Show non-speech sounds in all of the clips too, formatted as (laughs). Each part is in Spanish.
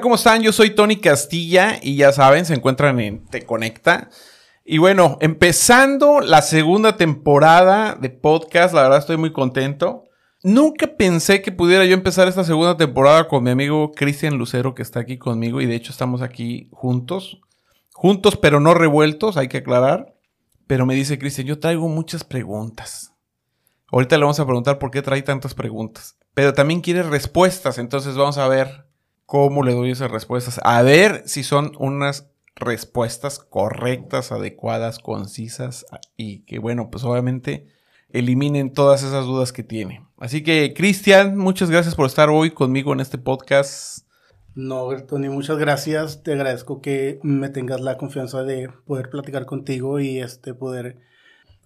¿cómo están? Yo soy Tony Castilla y ya saben, se encuentran en Te Conecta. Y bueno, empezando la segunda temporada de podcast, la verdad estoy muy contento. Nunca pensé que pudiera yo empezar esta segunda temporada con mi amigo Cristian Lucero, que está aquí conmigo, y de hecho estamos aquí juntos. Juntos, pero no revueltos, hay que aclarar. Pero me dice Cristian, yo traigo muchas preguntas. Ahorita le vamos a preguntar por qué trae tantas preguntas. Pero también quiere respuestas, entonces vamos a ver cómo le doy esas respuestas. A ver si son unas respuestas correctas, adecuadas, concisas y que, bueno, pues obviamente eliminen todas esas dudas que tiene. Así que, Cristian, muchas gracias por estar hoy conmigo en este podcast. No, Tony, muchas gracias. Te agradezco que me tengas la confianza de poder platicar contigo y este poder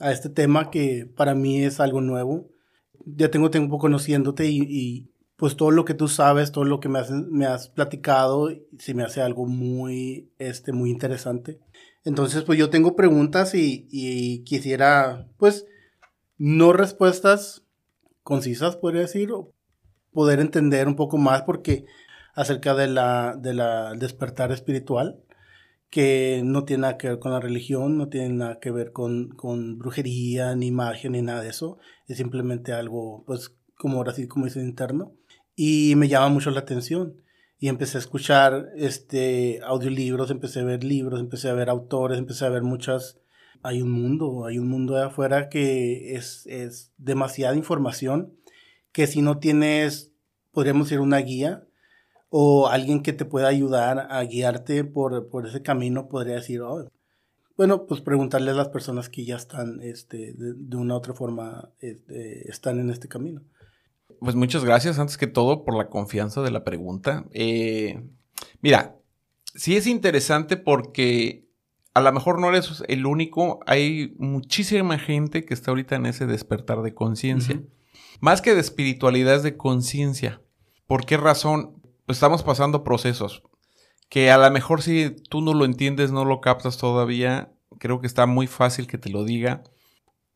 a este tema que para mí es algo nuevo. Ya tengo tiempo conociéndote y, pues todo lo que tú sabes, todo lo que me has, me has platicado, se me hace algo muy, este, muy interesante. Entonces, pues yo tengo preguntas y, quisiera, pues, no respuestas concisas, podría decir, o poder entender un poco más porque acerca de la, de la despertar espiritual, que no tiene nada que ver con la religión, no tiene nada que ver con, con brujería, ni magia, ni nada de eso. Es simplemente algo, pues, como ahora sí, como dice interno. Y me llama mucho la atención. Y empecé a escuchar este, audiolibros, empecé a ver libros, empecé a ver autores, empecé a ver muchas hay un mundo, hay un mundo de afuera que es, es demasiada información, que si no tienes, podríamos decir, una guía o alguien que te pueda ayudar a guiarte por, por ese camino, podría decir, oh, bueno, pues preguntarle a las personas que ya están, este, de, una u otra forma, este, están en este camino. Pues muchas gracias, antes que todo, por la confianza de la pregunta. Eh, mira, sí es interesante porque a lo mejor no eres el único, hay muchísima gente que está ahorita en ese despertar de conciencia. Más que de espiritualidad es de conciencia. ¿Por qué razón? Pues estamos pasando procesos que a lo mejor si tú no lo entiendes, no lo captas todavía, creo que está muy fácil que te lo diga.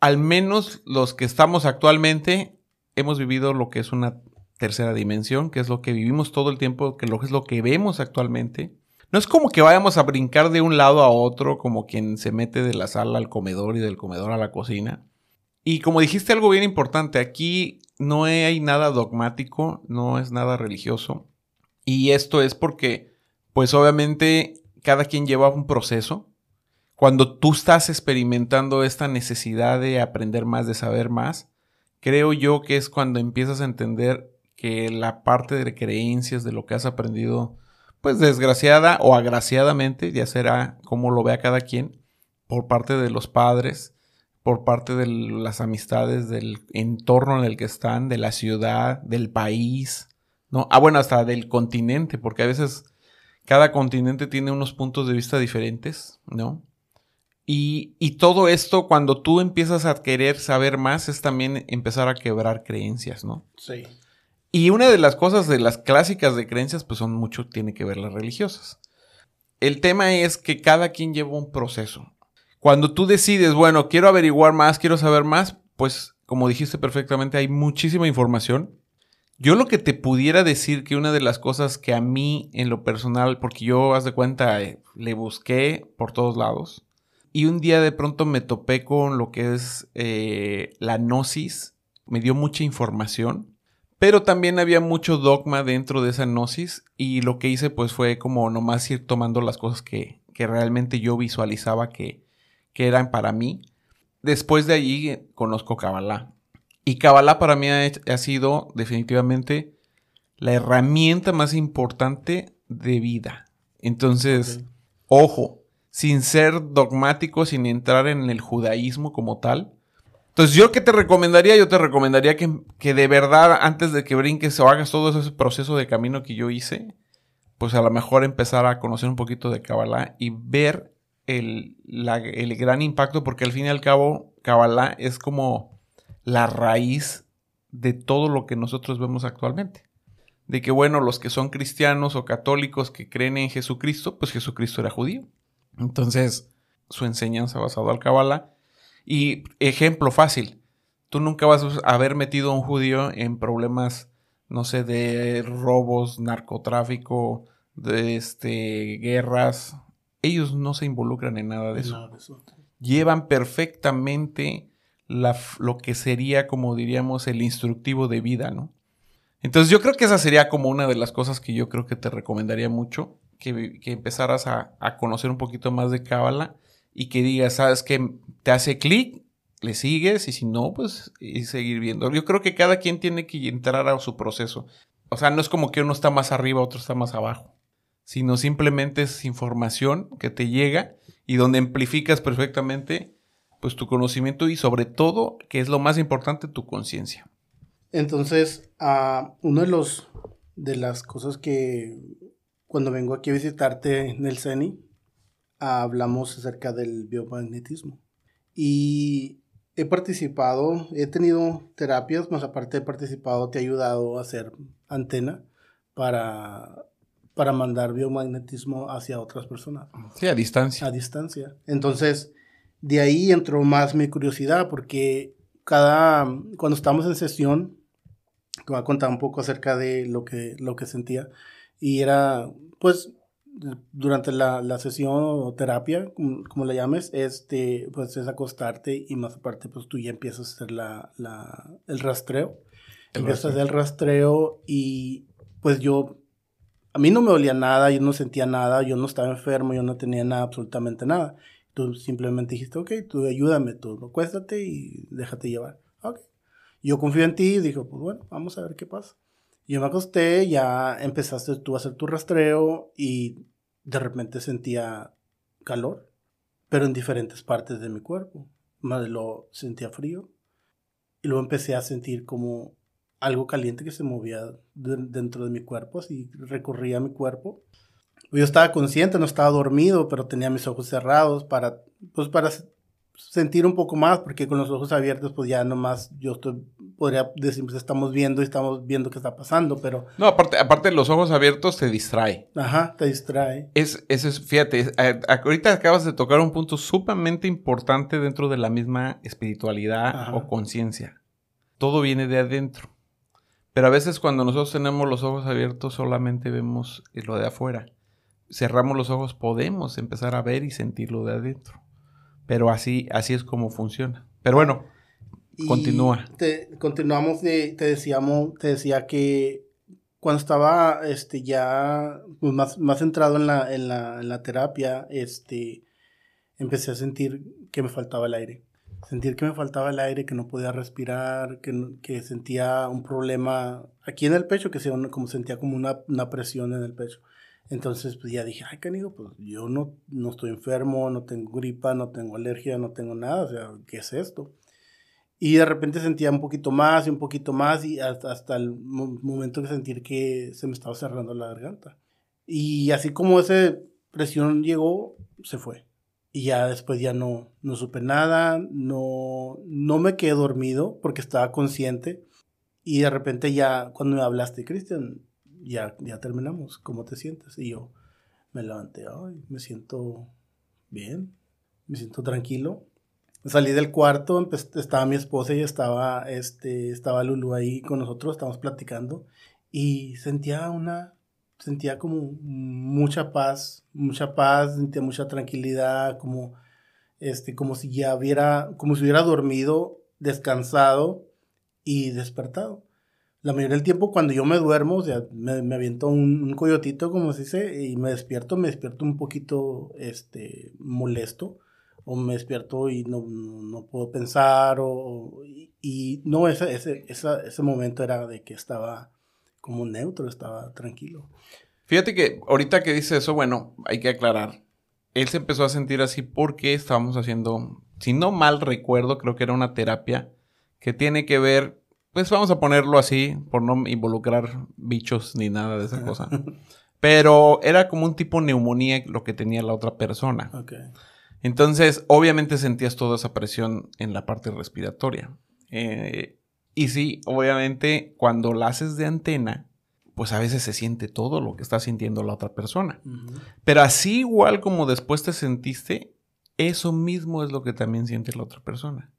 Al menos los que estamos actualmente hemos vivido lo que es una tercera dimensión, que es lo que vivimos todo el tiempo, que es lo que vemos actualmente. No es como que vayamos a brincar de un lado a otro, como quien se mete de la sala al comedor y del comedor a la cocina. Y como dijiste algo bien importante, aquí no hay nada dogmático, no es nada religioso. Y esto es porque, pues obviamente, cada quien lleva un proceso. Cuando tú estás experimentando esta necesidad de aprender más, de saber más, creo yo que es cuando empiezas a entender que la parte de creencias, de lo que has aprendido, pues desgraciada o agraciadamente, ya será como lo vea cada quien, por parte de los padres, por parte de las amistades, del entorno en el que están, de la ciudad, del país, ¿no? Ah, bueno, hasta del continente, porque a veces cada continente tiene unos puntos de vista diferentes, ¿no? Y, y, todo esto, cuando tú empiezas a querer saber más, es también empezar a quebrar creencias, ¿no? Sí. Y una de las cosas de las clásicas de creencias, pues son mucho, tiene que ver las religiosas. El tema es que cada quien lleva un proceso. Cuando tú decides, bueno, quiero averiguar más, quiero saber más, pues como dijiste perfectamente, hay muchísima información. Yo lo que te pudiera decir que una de las cosas que a mí en lo personal, porque yo, haz de cuenta, eh, le busqué por todos lados, y un día de pronto me topé con lo que es eh, la gnosis, me dio mucha información pero también había mucho dogma dentro de esa gnosis y lo que hice pues fue como nomás ir tomando las cosas que, que realmente yo visualizaba que, que, eran para mí. Después de allí eh, conozco Kabbalah. Y Kabbalah para mí ha, ha sido definitivamente la herramienta más importante de vida. Entonces, ojo, sin ser dogmático, sin entrar en el judaísmo como tal, entonces, ¿yo qué te recomendaría? Yo te recomendaría que, que, de verdad, antes de que brinques o hagas todo ese proceso de camino que yo hice, pues a lo mejor empezar a conocer un poquito de Kabbalah y ver el, el gran impacto, porque al fin y al cabo, Kabbalah es como la raíz de todo lo que nosotros vemos actualmente. De que, bueno, los que son cristianos o católicos que creen en Jesucristo, pues Jesucristo era judío. Entonces, su enseñanza basada al Kabbalah y ejemplo fácil, tú nunca vas a haber metido a un judío en problemas, no sé, de robos, narcotráfico, de este, guerras, ellos no se involucran en nada de eso. Nada de eso. Llevan perfectamente la, lo que sería, como diríamos, el instructivo de vida, ¿no? Entonces yo creo que esa sería como una de las cosas que yo creo que te recomendaría mucho, que, empezaras a, a, conocer un poquito más de Cábala y que digas, sabes que te hace clic, le sigues y si no, pues y seguir viendo. Yo creo que cada quien tiene que entrar a su proceso. O sea, no es como que uno está más arriba, otro está más abajo, sino simplemente es información que te llega y donde amplificas perfectamente pues tu conocimiento y sobre todo, que es lo más importante, tu conciencia. Entonces, uh, uno de los de las cosas que cuando vengo aquí a visitarte en el CENI, hablamos acerca del biomagnetismo. Y he participado, he tenido terapias, más aparte he participado, te he ayudado a hacer antena para, para mandar biomagnetismo hacia otras personas. Sí, a distancia. A distancia. Entonces, de ahí entró más mi curiosidad porque cada, cuando estamos en sesión, te voy a contar un poco acerca de lo que, lo que sentía. Y era, pues, durante la, la sesión o terapia, como, como, la llames, este, pues es acostarte y más aparte, pues tú ya empiezas a hacer la, la, el rastreo. El empiezas a hacer el rastreo y pues yo, a mí no me dolía nada, yo no sentía nada, yo no estaba enfermo, yo no tenía nada, absolutamente nada. Tú simplemente dijiste, ok, tú ayúdame, tú acuéstate y déjate llevar. Ok. Yo confío en ti y dijo, pues bueno, vamos a ver qué pasa. Yo me acosté, ya empezaste tú a hacer tu rastreo y de repente sentía calor, pero en diferentes partes de mi cuerpo. Más lo sentía frío. Y luego empecé a sentir como algo caliente que se movía de, dentro de mi cuerpo, así recorría mi cuerpo. Yo estaba consciente, no estaba dormido, pero tenía mis ojos cerrados para, pues para sentir un poco más, porque con los ojos abiertos, pues ya nomás yo estoy, podría decir, pues estamos viendo y estamos viendo qué está pasando, pero... No, aparte, aparte los ojos abiertos te distrae. Ajá, te distrae. Es, eso es, fíjate, ahorita acabas de tocar un punto sumamente importante dentro de la misma espiritualidad Ajá. o conciencia. Todo viene de adentro. Pero a veces cuando nosotros tenemos los ojos abiertos solamente vemos lo de afuera. Cerramos los ojos, podemos empezar a ver y sentir lo de adentro. Pero así, así es como funciona. Pero bueno, y continúa. Te, continuamos, de, te, decíamos, te decía que cuando estaba este, ya pues, más, más centrado en la, en, la, en la terapia, este, empecé a sentir que me faltaba el aire. Sentir que me faltaba el aire, que no podía respirar, que, que sentía un problema aquí en el pecho, que sea como sentía como una, una presión en el pecho. Entonces, pues ya dije, ay, canigo, pues yo no, no estoy enfermo, no tengo gripa, no tengo alergia, no tengo nada, o sea, ¿qué es esto? Y de repente sentía un poquito más y un poquito más y hasta, hasta el momento de sentir que se me estaba cerrando la garganta. Y así como esa presión llegó, se fue. Y ya después ya no, no supe nada, no, no me quedé dormido porque estaba consciente. Y de repente ya cuando me hablaste, Cristian, ya, ya terminamos, ¿cómo te sientes? Y yo me levanté, ay, me siento bien, me siento tranquilo. Salí del cuarto, estaba mi esposa y estaba, este, estaba Lulu ahí con nosotros, estábamos platicando y sentía una, sentía como mucha paz, mucha paz, sentía mucha tranquilidad, como, este, como si ya hubiera, como si hubiera dormido, descansado y despertado la mayoría del tiempo cuando yo me duermo, o sea, me, me aviento un, un, coyotito, como se dice, y me despierto, me despierto un poquito, este, molesto, o me despierto y no, no puedo pensar, o, y, y no, ese, ese, esa, ese momento era de que estaba como neutro, estaba tranquilo. Fíjate que ahorita que dice eso, bueno, hay que aclarar. Él se empezó a sentir así porque estábamos haciendo, si no mal recuerdo, creo que era una terapia que tiene que ver pues vamos a ponerlo así, por no involucrar bichos ni nada de esa cosa. Pero era como un tipo neumonía lo que tenía la otra persona. Okay. Entonces, obviamente sentías toda esa presión en la parte respiratoria. Eh, y sí, obviamente, cuando la haces de antena, pues a veces se siente todo lo que está sintiendo la otra persona. Uh -huh. Pero así igual como después te sentiste, eso mismo es lo que también siente la otra persona.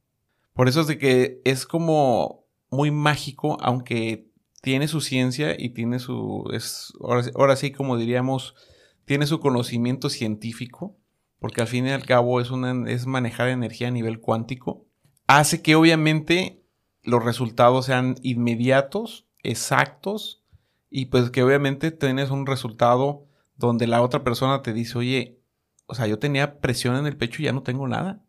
Por eso es de que es como muy mágico, aunque tiene su ciencia y tiene su, es, ahora, sí como diríamos, tiene su conocimiento científico, porque al fin y al cabo es, una, es manejar energía a nivel cuántico, hace que obviamente los resultados sean inmediatos, exactos, y pues que obviamente tienes un resultado donde la otra persona te dice, oye, o sea, yo tenía presión en el pecho y ya no tengo nada.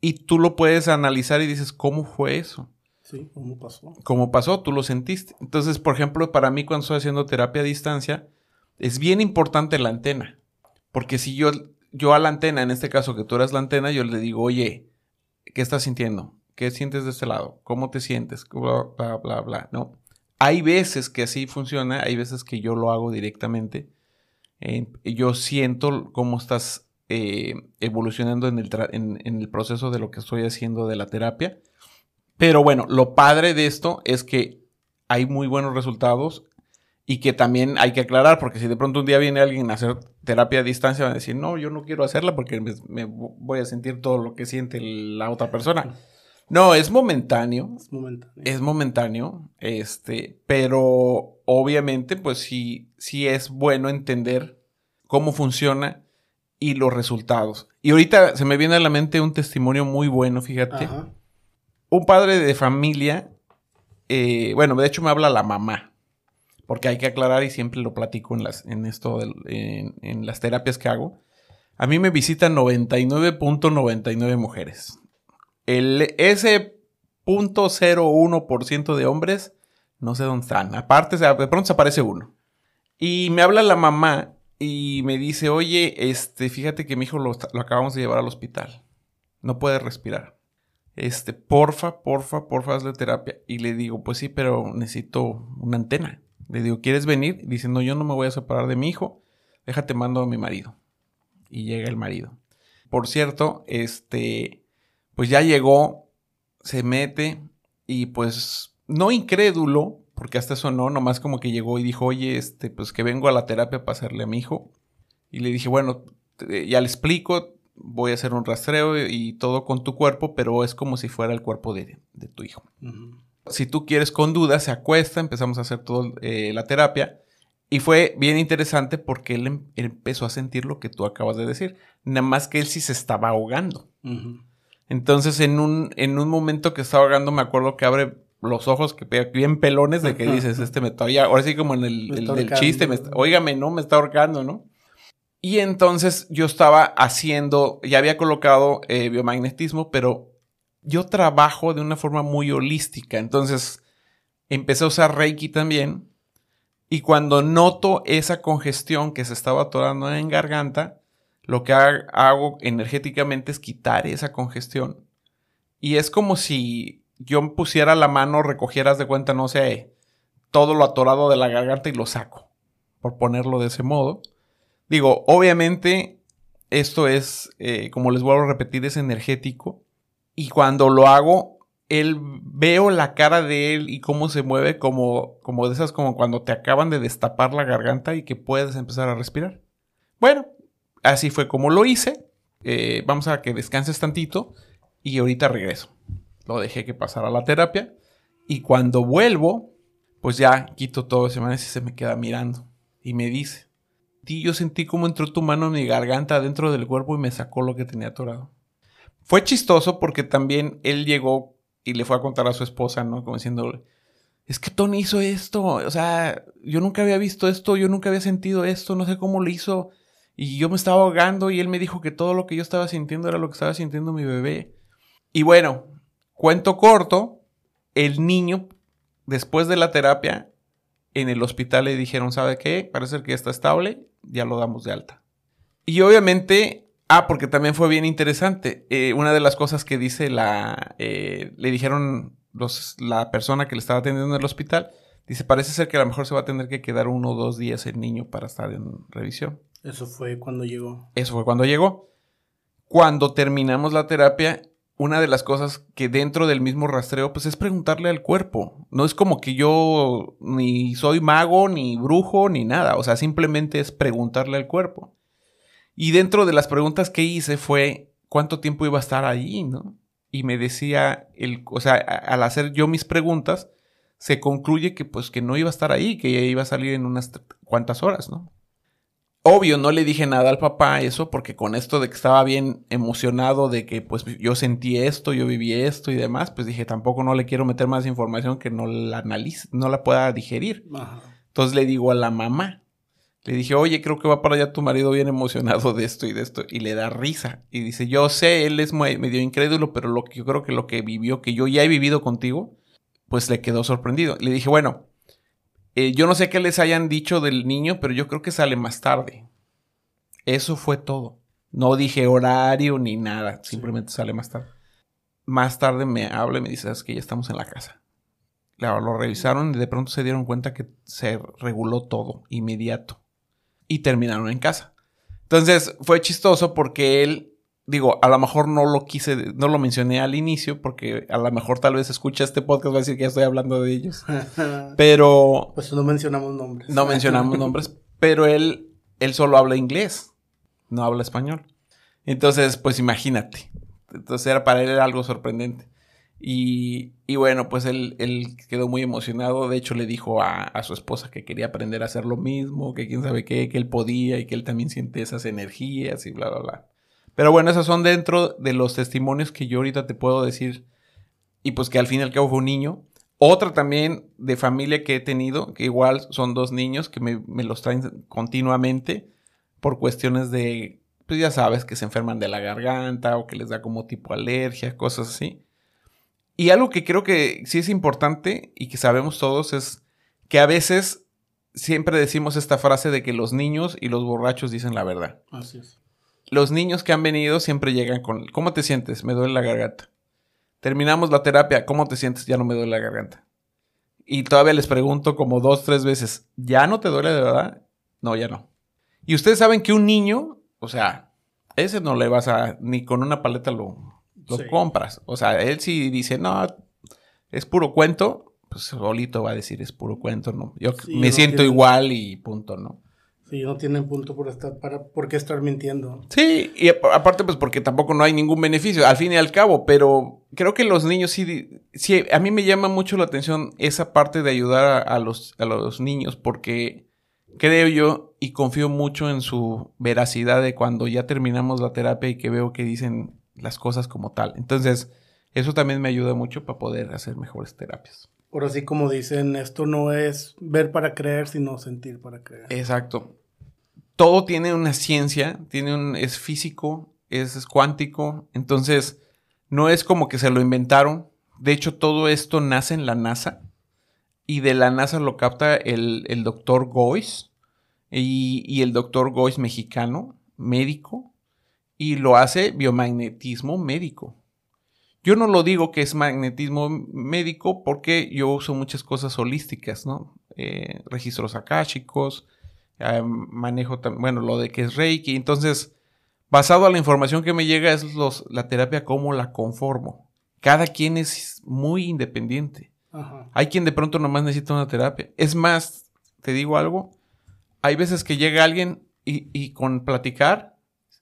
Y tú lo puedes analizar y dices, ¿cómo fue eso? Sí, ¿cómo pasó? ¿Cómo pasó? Tú lo sentiste. Entonces, por ejemplo, para mí cuando estoy haciendo terapia a distancia, es bien importante la antena. Porque si yo, yo a la antena, en este caso que tú eras la antena, yo le digo, oye, ¿qué estás sintiendo? ¿Qué sientes de este lado? ¿Cómo te sientes? Bla, bla, bla, ¿no? Hay veces que así funciona, hay veces que yo lo hago directamente. Yo siento cómo estás eh, evolucionando en el, en el proceso de lo que estoy haciendo de la terapia. Pero bueno, lo padre de esto es que hay muy buenos resultados y que también hay que aclarar, porque si de pronto un día viene alguien a hacer terapia a distancia, van a decir, no, yo no quiero hacerla porque me, voy a sentir todo lo que siente la otra persona. (laughs) No, es momentáneo. Es momentáneo. Es momentáneo, este, pero obviamente, pues sí, sí es bueno entender cómo funciona y los resultados. Y ahorita se me viene a la mente un testimonio muy bueno, fíjate. Un padre de familia, eh, bueno, de hecho me habla la mamá, porque hay que aclarar y siempre lo platico en, las, en esto, en, las terapias que hago. A mí me visitan 99.99 mujeres. El, ese .01% de hombres, no sé dónde están. Aparte, de pronto se aparece uno. Y me habla la mamá y me dice, oye, este, fíjate que mi hijo lo, acabamos de llevar al hospital. No puede respirar. Este, porfa, porfa, porfa, hazle terapia. Y le digo, pues sí, pero necesito una antena. Le digo, ¿quieres venir? Dice, no, yo no me voy a separar de mi hijo. Déjate, mando a mi marido. Y llega el marido. Por cierto, este, pues ya llegó, se mete y pues no incrédulo, porque hasta eso no, nomás como que llegó y dijo, oye, este, pues que vengo a la terapia para hacerle a mi hijo. Y le dije, bueno, ya le explico, voy a hacer un rastreo y todo con tu cuerpo, pero es como si fuera el cuerpo de, tu hijo. Si tú quieres con dudas, se acuesta, empezamos a hacer toda eh, la terapia. Y fue bien interesante porque él, em, empezó a sentir lo que tú acabas de decir. Nada más que él sí se estaba ahogando. Entonces, en un, en un momento que estaba ahogando, me acuerdo que abre los ojos que bien pelones de que dices, este me todavía, ahora sí como en el, chiste, me oígame, ¿no? Me está ahorcando, ¿no? Y entonces yo estaba haciendo, ya había colocado eh, biomagnetismo, pero yo trabajo de una forma muy holística. Entonces empecé a usar Reiki también. Y cuando noto esa congestión que se estaba atorando en garganta, lo que hago energéticamente es quitar esa congestión. Y es como si yo pusiera la mano, recogieras de cuenta, no sé, todo lo atorado de la garganta y lo saco, por ponerlo de ese modo. Digo, obviamente esto es, eh, como les vuelvo a repetir, es energético. Y cuando lo hago, él veo la cara de él y cómo se mueve como, como de esas como cuando te acaban de destapar la garganta y que puedes empezar a respirar. Bueno, así fue como lo hice. Eh, vamos a que descanses tantito y ahorita regreso lo dejé que pasara la terapia. Y cuando vuelvo, pues ya quito todo ese man y se me queda mirando. Y me dice, ti yo sentí como entró tu mano en mi garganta dentro del cuerpo y me sacó lo que tenía atorado. Fue chistoso porque también él llegó y le fue a contar a su esposa, ¿no? Como diciéndole, es que Tony hizo esto, o sea, yo nunca había visto esto, yo nunca había sentido esto, no sé cómo lo hizo. Y yo me estaba ahogando y él me dijo que todo lo que yo estaba sintiendo era lo que estaba sintiendo mi bebé. Y bueno, Cuento corto, el niño, después de la terapia, en el hospital le dijeron, ¿sabe qué? Parece que está estable, ya lo damos de alta. Y obviamente, ah, porque también fue bien interesante, eh, una de las cosas que dice la, eh, le dijeron los, la persona que le estaba atendiendo en el hospital, dice, parece ser que a lo mejor se va a tener que quedar uno o dos días el niño para estar en revisión. Eso fue cuando llegó. Eso fue cuando llegó. Cuando terminamos la terapia, una de las cosas que dentro del mismo rastreo, pues es preguntarle al cuerpo. No es como que yo ni soy mago, ni brujo, ni nada. O sea, simplemente es preguntarle al cuerpo. Y dentro de las preguntas que hice fue cuánto tiempo iba a estar allí, ¿no? Y me decía, el, o sea, al hacer yo mis preguntas, se concluye que pues que no iba a estar ahí, que iba a salir en unas cuantas horas, ¿no? Obvio, no le dije nada al papá eso, porque con esto de que estaba bien emocionado de que pues yo sentí esto, yo viví esto y demás, pues dije, tampoco no le quiero meter más información que no la analice, no la pueda digerir. Entonces le digo a la mamá, le dije, oye, creo que va para allá tu marido bien emocionado de esto y de esto, y le da risa. Y dice, yo sé, él es medio incrédulo, pero lo que yo creo que lo que vivió, que yo ya he vivido contigo, pues le quedó sorprendido. Le dije, bueno, eh, yo no sé qué les hayan dicho del niño, pero yo creo que sale más tarde. Eso fue todo. No dije horario ni nada, simplemente sale más tarde. Más tarde me habla y me dice, es que ya estamos en la casa. Lo revisaron y de pronto se dieron cuenta que se reguló todo, inmediato. Y terminaron en casa. Entonces fue chistoso porque él digo, a lo mejor no lo quise, no lo mencioné al inicio porque a lo mejor tal vez escucha este podcast va a decir que ya estoy hablando de ellos. (laughs) pero... Pues no mencionamos nombres. No mencionamos nombres, pero él, él solo habla inglés, no habla español. Entonces, pues imagínate. Entonces era para él era algo sorprendente. Y, y bueno, pues él, él, quedó muy emocionado. De hecho, le dijo a, a, su esposa que quería aprender a hacer lo mismo, que quién sabe qué, que él podía y que él también siente esas energías y bla, bla, bla. Pero bueno, esos son dentro de los testimonios que yo ahorita te puedo decir. Y pues que al fin y al cabo fue un niño. Otra también de familia que he tenido, que igual son dos niños que me, los traen continuamente por cuestiones de, pues ya sabes, que se enferman de la garganta o que les da como tipo alergia, cosas así. Y algo que creo que sí es importante y que sabemos todos es que a veces siempre decimos esta frase de que los niños y los borrachos dicen la verdad. Así es los niños que han venido siempre llegan con, ¿cómo te sientes? Me duele la garganta. Terminamos la terapia, ¿cómo te sientes? Ya no me duele la garganta. Y todavía les pregunto como dos, tres veces, ¿ya no te duele de verdad? No, ya no. Y ustedes saben que un niño, o sea, ese no le vas a, ni con una paleta lo, lo compras. O sea, él sí dice, no, es puro cuento, pues solito va a decir, es puro cuento, ¿no? Yo me siento igual y punto, ¿no? Sí, no tienen punto por estar, para, por qué estar mintiendo. Sí, y aparte pues porque tampoco no hay ningún beneficio, al fin y al cabo, pero creo que los niños sí, sí, a mí me llama mucho la atención esa parte de ayudar a, los, a los niños porque creo yo y confío mucho en su veracidad de cuando ya terminamos la terapia y que veo que dicen las cosas como tal. Entonces, eso también me ayuda mucho para poder hacer mejores terapias. Por así como dicen, esto no es ver para creer, sino sentir para creer. Exacto todo tiene una ciencia, tiene un, es físico, es, cuántico, entonces no es como que se lo inventaron. De hecho, todo esto nace en la NASA y de la NASA lo capta el, doctor Goyce y, el doctor Goyce mexicano, médico, y lo hace biomagnetismo médico. Yo no lo digo que es magnetismo médico porque yo uso muchas cosas holísticas, ¿no? Eh, registros akáshicos, manejo, bueno, lo de que es Reiki. Entonces, basado a la información que me llega, es los, la terapia como la conformo. Cada quien es muy independiente. Hay quien de pronto nomás necesita una terapia. Es más, te digo algo, hay veces que llega alguien y, con platicar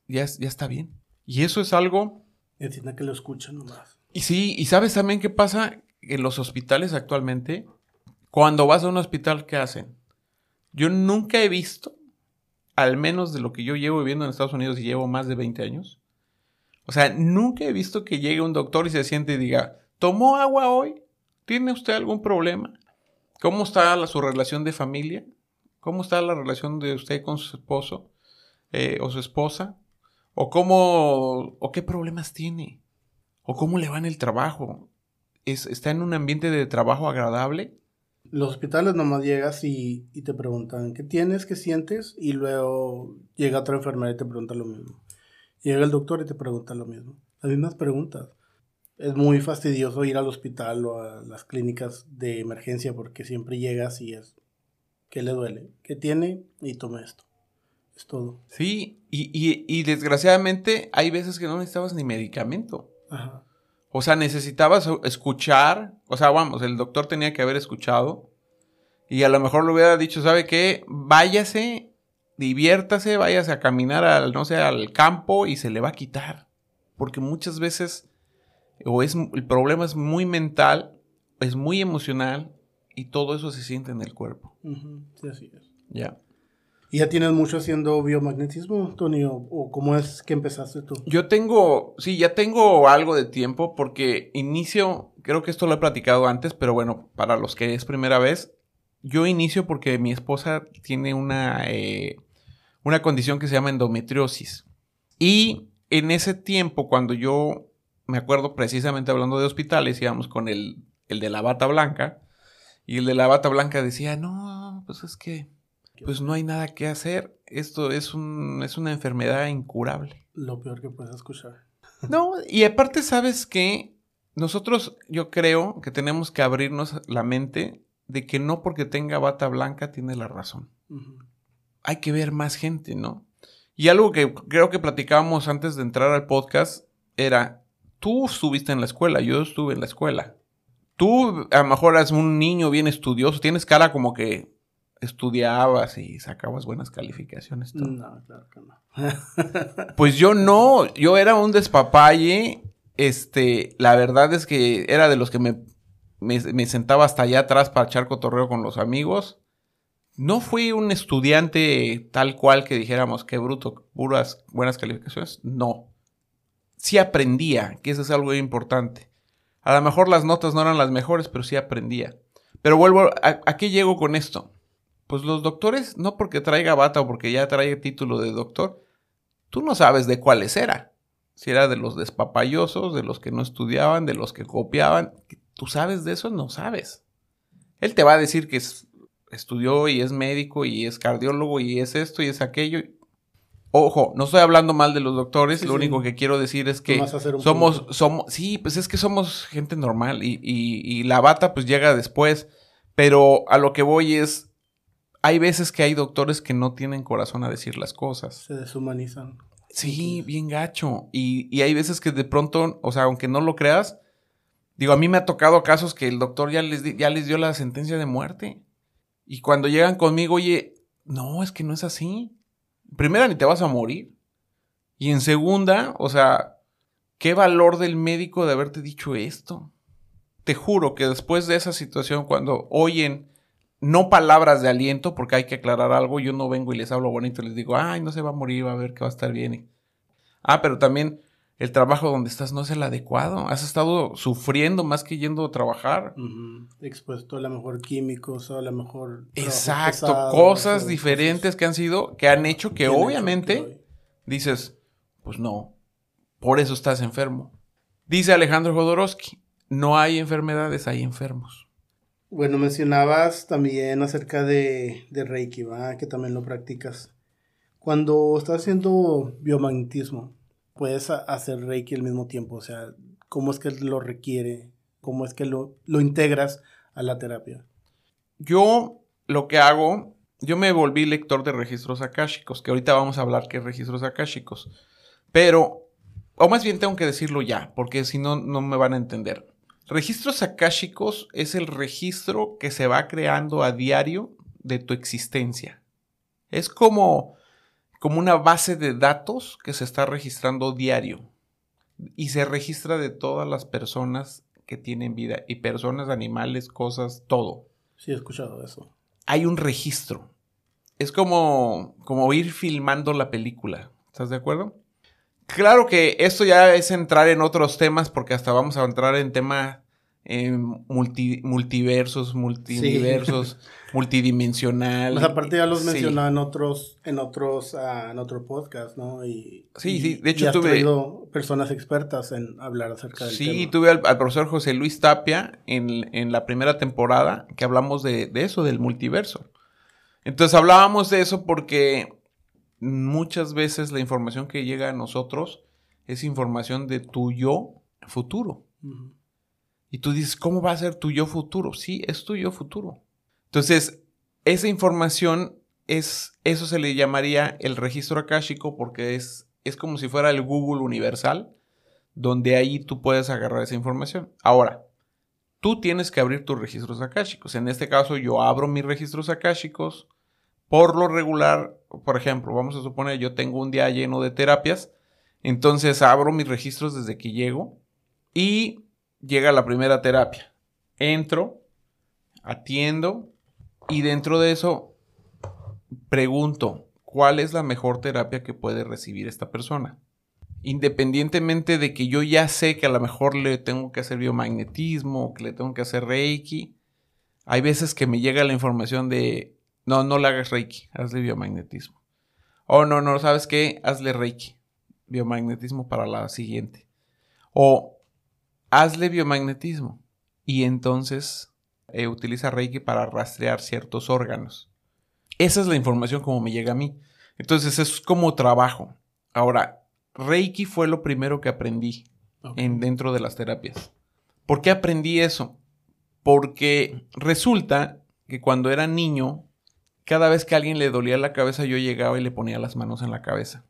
ya, ya está bien. Y eso es algo... Entienda que lo escuchan nomás. Y sí, y sabes también qué pasa en los hospitales actualmente. Cuando vas a un hospital, ¿qué hacen? Yo nunca he visto, al menos de lo que yo llevo viviendo en Estados Unidos y llevo más de 20 años, o sea, nunca he visto que llegue un doctor y se siente y diga, ¿tomó agua hoy? ¿Tiene usted algún problema? ¿Cómo está su relación de familia? ¿Cómo está la relación de usted con su esposo eh, o su esposa? ¿O cómo, o qué problemas tiene? ¿O cómo le va en el trabajo? ¿Es, ¿Está en un ambiente de trabajo agradable? Los hospitales nomás llegas y, te preguntan qué tienes, qué sientes, y luego llega otra enfermera y te pregunta lo mismo. Llega el doctor y te pregunta lo mismo. Las mismas preguntas. Es muy fastidioso ir al hospital o a las clínicas de emergencia porque siempre llegas y es ¿qué le duele? ¿Qué tiene? Y tome esto. Es todo. Sí, y, y, y desgraciadamente hay veces que no necesitabas ni medicamento. Ajá. O sea, necesitabas escuchar, o sea, vamos, el doctor tenía que haber escuchado y a lo mejor le hubiera dicho, ¿sabe qué? Váyase, diviértase, váyase a caminar al, no sé, al campo y se le va a quitar. Porque muchas veces, o es, el problema es muy mental, es muy emocional y todo eso se siente en el cuerpo. Ujú, Sí, así es. Ya. ¿Y ya tienes mucho haciendo biomagnetismo, Tony? ¿O, cómo es que empezaste tú? Yo tengo, sí, ya tengo algo de tiempo porque inicio, creo que esto lo he platicado antes, pero bueno, para los que es primera vez, yo inicio porque mi esposa tiene una, eh, una condición que se llama endometriosis. Y en ese tiempo, cuando yo me acuerdo precisamente hablando de hospitales, íbamos con el, el de la bata blanca, y el de la bata blanca decía, no, pues es que, pues no hay nada que hacer, esto es, un, es una enfermedad incurable. Lo peor que puedes escuchar. (laughs) No, y aparte, ¿sabes que Nosotros, yo creo que tenemos que abrirnos la mente de que no porque tenga bata blanca tiene la razón. Hay que ver más gente, ¿no? Y algo que creo que platicábamos antes de entrar al podcast era, tú estuviste en la escuela, yo estuve en la escuela. Tú a lo mejor eres un niño bien estudioso, tienes cara como que estudiabas y sacabas buenas calificaciones. todo. No, claro que no. (laughs) Pues yo no, yo era un despapalle. Este, la verdad es que era de los que me, me, me sentaba hasta allá atrás para echar cotorreo con los amigos. No fui un estudiante tal cual que dijéramos qué bruto, puras buenas calificaciones. No. Sí aprendía, que eso es algo importante. A lo mejor las notas no eran las mejores, pero sí aprendía. Pero vuelvo, ¿a, a qué llego con esto? Pues los doctores, no porque traiga bata o porque ya traiga título de doctor, tú no sabes de cuáles era. Si era de los despapayosos, de los que no estudiaban, de los que copiaban. ¿Tú sabes de eso? No sabes. Él te va a decir que es- estudió y es médico y es cardiólogo y es esto y es aquello. Ojo, no estoy hablando mal de los doctores, Sí, lo sí. único que quiero decir es que somos, punto. somos, sí, pues es que somos gente normal y, y- y la bata pues llega después, pero a lo que voy es, hay veces que hay doctores que no tienen corazón a decir las cosas. Se deshumanizan. Sí, bien gacho. Y, y hay veces que de pronto, o sea, aunque no lo creas, digo, a mí me ha tocado casos que el doctor ya les, di- ya les dio la sentencia de muerte. Y cuando llegan conmigo, oye, no, es que no es así. Primera, ni te vas a morir. Y en segunda, o sea, ¿qué valor del médico de haberte dicho esto? Te juro que después de esa situación, cuando oyen no palabras de aliento, porque hay que aclarar algo, yo no vengo y les hablo bonito y les digo, ay, no se va a morir, va a ver que va a estar bien. Ah, pero también el trabajo donde estás no es el adecuado. Has estado sufriendo más que yendo a trabajar. Expuesto a lo mejor químicos, a lo mejor. Exacto, cosas diferentes que han sido, que han hecho que hecho obviamente que- dices, pues no, por eso estás enfermo. Dice Alejandro Jodorowsky, no hay enfermedades, hay enfermos. Bueno, mencionabas también acerca de, de Reiki, ¿va? Que también lo practicas. Cuando estás haciendo biomagnetismo, puedes hacer Reiki al mismo tiempo. O sea, ¿cómo es que lo requiere? ¿Cómo es que lo, lo integras a la terapia? Yo lo que hago, yo me volví lector de registros akáshicos, que ahorita vamos a hablar qué registros akáshicos. Pero, o más bien tengo que decirlo ya, porque si no, no me van a entender. Registros akáshicos es el registro que se va creando a diario de tu existencia. Es como, como una base de datos que se está registrando diario. Y se registra de todas las personas que tienen vida. Y personas, animales, cosas, todo Sí, he escuchado eso. hay un registro. Es como, como ir filmando la película. ¿Estás de acuerdo? Claro que esto ya es entrar en otros temas porque hasta vamos a entrar en tema eh, multi- multiversos, multiversos, (laughs) multidimensional. Más aparte ya los Sí. mencionaba en otros, en otros, ah, en otro podcast, ¿no? Y, Sí, y- sí, de hecho y has tuve- traído personas expertas en hablar acerca del Sí, tema. tuve al, al profesor José Luis Tapia en, en la primera temporada que hablamos de, de eso, del multiverso. Entonces hablábamos de eso porque muchas veces la información que llega a nosotros es información de tu yo futuro. Y tú dices, ¿cómo va a ser tu yo futuro? Sí, es tu yo futuro. Entonces, esa información es, eso se le llamaría el registro akáshico porque es, es como si fuera el Google universal, donde ahí tú puedes agarrar esa información. Ahora, tú tienes que abrir tus registros akáshicos. En este caso, yo abro mis registros akáshicos. Por lo regular, por ejemplo, vamos a suponer, yo tengo un día lleno de terapias, entonces abro mis registros desde que llego y llega la primera terapia. Entro, atiendo y dentro de eso pregunto, ¿cuál es la mejor terapia que puede recibir esta persona? Independientemente de que yo ya sé que a lo mejor le tengo que hacer biomagnetismo, que le tengo que hacer reiki, hay veces que me llega la información de, no, no le hagas reiki, hazle biomagnetismo. O no, no, ¿sabes qué? Hazle reiki, biomagnetismo para la siguiente. O hazle biomagnetismo y entonces eh, utiliza reiki para rastrear ciertos órganos. Esa es la información como me llega a mí. Entonces es como trabajo. Ahora, Reiki fue lo primero que aprendí en, dentro de las terapias. ¿Por qué aprendí eso? Porque resulta que cuando era niño, cada vez que a alguien le dolía la cabeza, yo llegaba y le ponía las manos en la cabeza.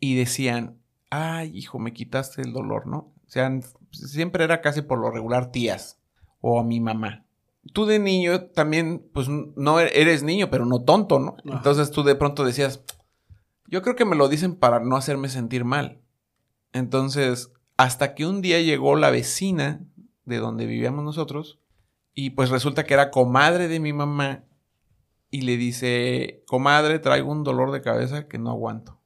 Y decían, ay, hijo, me quitaste el dolor, ¿no? O sea, siempre era casi por lo regular tías o a mi mamá tú de niño también, pues no eres niño, pero no tonto, ¿no? Entonces tú de pronto decías, yo creo que me lo dicen para no hacerme sentir mal. Entonces, hasta que un día llegó la vecina de donde vivíamos nosotros, y pues resulta que era comadre de mi mamá, y le dice, comadre, traigo un dolor de cabeza que no aguanto.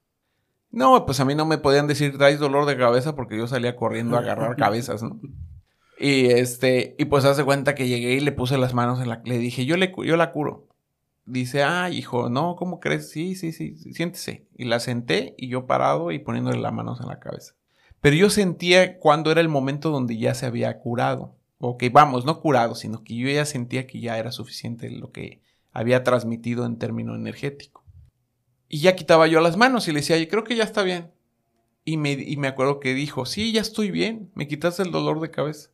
No, pues a mí no me podían decir, traes dolor de cabeza porque yo salía corriendo a agarrar (laughs) cabezas, ¿no? Y este, y pues hace cuenta que llegué y le puse las manos en la, le dije, yo le, yo la curo. Dice, ay, hijo, no, ¿cómo crees? Sí, sí, sí, siéntese. Y la senté y yo parado y poniéndole las manos en la cabeza. Pero yo sentía cuando era el momento donde ya se había curado. O que vamos, no curado, sino que yo ya sentía que ya era suficiente lo que había transmitido en término energético. Y ya quitaba yo las manos y le decía, creo que ya está bien. Y me, y me acuerdo que dijo, sí, ya estoy bien, me quitaste el dolor de cabeza.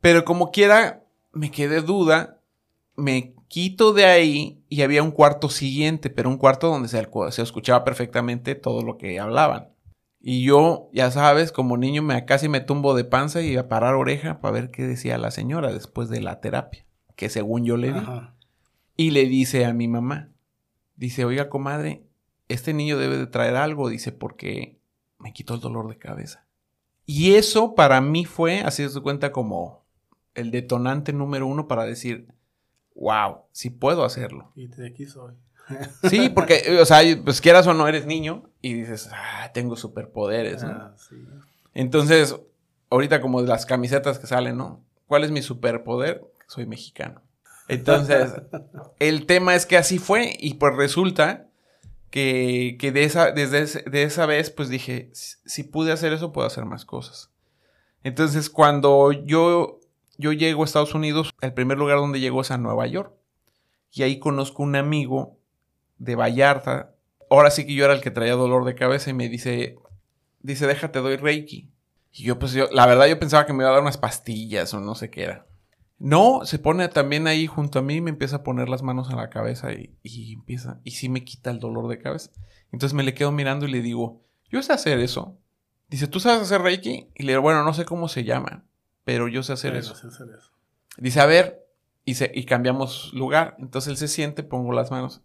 Pero como quiera, me quedé duda, me quito de ahí y había un cuarto siguiente, pero un cuarto donde se, se escuchaba perfectamente todo lo que hablaban. Y yo, ya sabes, como niño me casi me tumbo de panza y a parar oreja para ver qué decía la señora después de la terapia, que según yo le di. Y le dice a mi mamá, dice, oiga, comadre, este niño debe de traer algo, dice, porque me quitó el dolor de cabeza. Y eso para mí fue, así se cuenta, como el detonante número uno para decir, wow, sí puedo hacerlo. Y de aquí soy. (laughs) sí, porque, o sea, pues quieras o no, eres niño y dices, ah, tengo superpoderes, ¿no? Ah, Entonces, ahorita como de las camisetas que salen, ¿no? ¿Cuál es mi superpoder? Soy mexicano. Entonces, (laughs) el tema es que así fue y pues resulta que, que de esa, desde de esa vez, pues dije, si pude hacer eso, puedo hacer más cosas. Entonces, cuando yo yo llego a Estados Unidos, el primer lugar donde llego es a Nueva York. Y ahí conozco un amigo de Vallarta. Ahora sí que yo era el que traía dolor de cabeza y me dice, dice, déjate, doy Reiki. Y yo, pues yo, la verdad yo pensaba que me iba a dar unas pastillas o no sé qué era. No, se pone también ahí junto a mí, me empieza a poner las manos en la cabeza y, y empieza, y sí me quita el dolor de cabeza. Entonces me le quedo mirando y le digo, yo sé hacer eso. Dice, ¿tú sabes hacer Reiki? Y le digo, bueno, no sé cómo se llama pero yo sé hacer, eso. Dice, a ver, y, y cambiamos lugar. Entonces él se siente, pongo las manos.